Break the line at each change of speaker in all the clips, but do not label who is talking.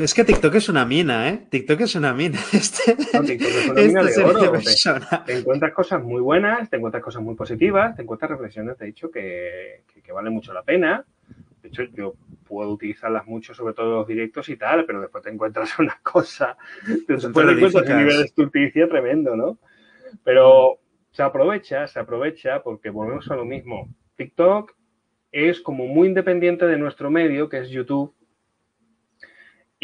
Es que TikTok es una mina, ¿eh? TikTok es una mina. Este,
no, TikTok es una mina de oro. Te, te, encuentras cosas muy buenas, te encuentras cosas muy positivas, te encuentras reflexiones, de hecho, que, que, que valen mucho la pena. De hecho, yo puedo utilizarlas mucho, sobre todo en los directos y tal, pero después te encuentras una cosa, después te encuentras un nivel de estulticia tremendo, ¿no? Pero se aprovecha, se aprovecha porque volvemos a lo mismo. TikTok es como muy independiente de nuestro medio, que es YouTube,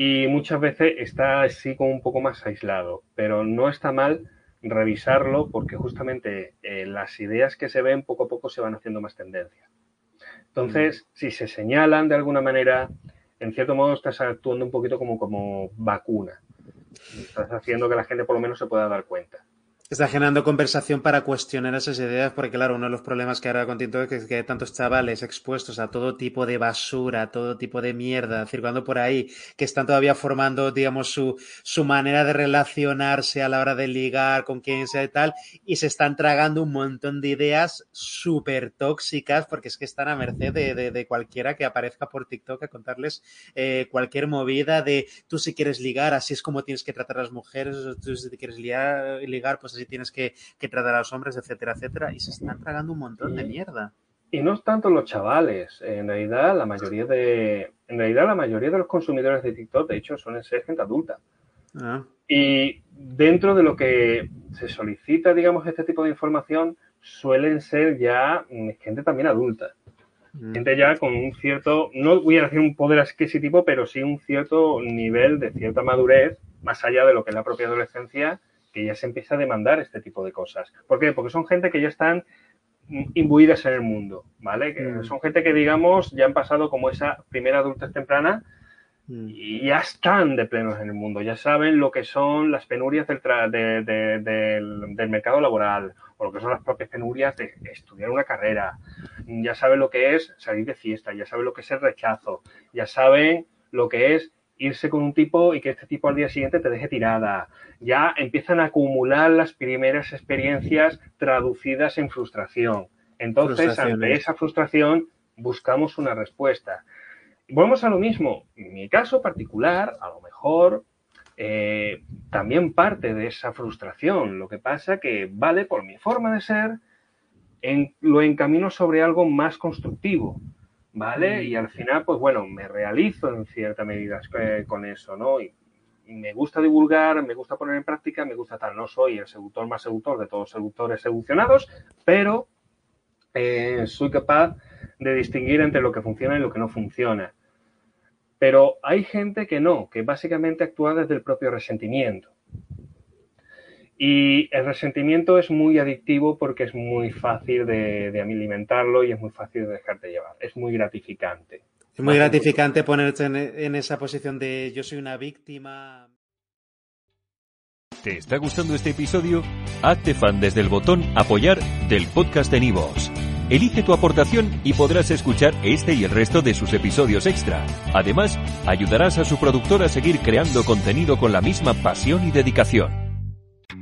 y muchas veces está así como un poco más aislado, pero no está mal revisarlo porque justamente eh, las ideas que se ven poco a poco se van haciendo más tendencia. Entonces, mm. si se señalan de alguna manera, en cierto modo estás actuando un poquito como, como vacuna. Estás haciendo que la gente por lo menos se pueda dar cuenta.
Está generando conversación para cuestionar esas ideas, porque claro, uno de los problemas que ahora con es que hay tantos chavales expuestos a todo tipo de basura, a todo tipo de mierda, circulando por ahí, que están todavía formando, digamos, su, su manera de relacionarse a la hora de ligar con quien sea y tal, y se están tragando un montón de ideas súper tóxicas, porque es que están a merced de, de, cualquiera que aparezca por TikTok a contarles eh, cualquier movida de tú si quieres ligar, así es como tienes que tratar a las mujeres, tú si te quieres ligar, ligar pues si tienes que, que, tratar a los hombres, etcétera, etcétera, y se están tragando un montón de mierda.
Y no es tanto los chavales, en realidad la mayoría de, en realidad la mayoría de los consumidores de TikTok, de hecho, suelen ser gente adulta. Ah. Y dentro de lo que se solicita, digamos, este tipo de información, suelen ser ya gente también adulta. Mm. Gente ya con un cierto, no voy a decir un poder adquisitivo, pero sí un cierto nivel de cierta madurez, más allá de lo que es la propia adolescencia, que ya se empieza a demandar este tipo de cosas. ¿Por qué? Porque son gente que ya están imbuidas en el mundo, ¿vale? Que mm. Son gente que, digamos, ya han pasado como esa primera adultez temprana mm. y ya están de plenos en el mundo, ya saben lo que son las penurias del, de, de, del, del mercado laboral o lo que son las propias penurias de estudiar una carrera, ya saben lo que es salir de fiesta, ya saben lo que es el rechazo, ya saben lo que es irse con un tipo y que este tipo al día siguiente te deje tirada. Ya empiezan a acumular las primeras experiencias traducidas en frustración. Entonces, ante esa frustración, buscamos una respuesta. Volvemos a lo mismo. En mi caso particular, a lo mejor eh, también parte de esa frustración. Lo que pasa que, vale, por mi forma de ser, en, lo encamino sobre algo más constructivo. ¿Vale? Y al final, pues bueno, me realizo en cierta medida con eso, ¿no? Y, y, me gusta divulgar, me gusta poner en práctica, me gusta tal. No soy el seductor más seductor de todos los seductores seduccionados, pero eh, soy capaz de distinguir entre lo que funciona y lo que no funciona. Pero hay gente que no, que básicamente actúa desde el propio resentimiento. Y el resentimiento es muy adictivo porque es muy fácil de, de, alimentarlo y es muy fácil de dejarte llevar. Es muy gratificante.
Es muy gratificante ponerte en, en esa posición de yo soy una víctima.
¿Te está gustando este episodio? Hazte fan desde el botón apoyar del podcast de Nivos. Elige tu aportación y podrás escuchar este y el resto de sus episodios extra. Además, ayudarás a su productor a seguir creando contenido con la misma pasión y dedicación.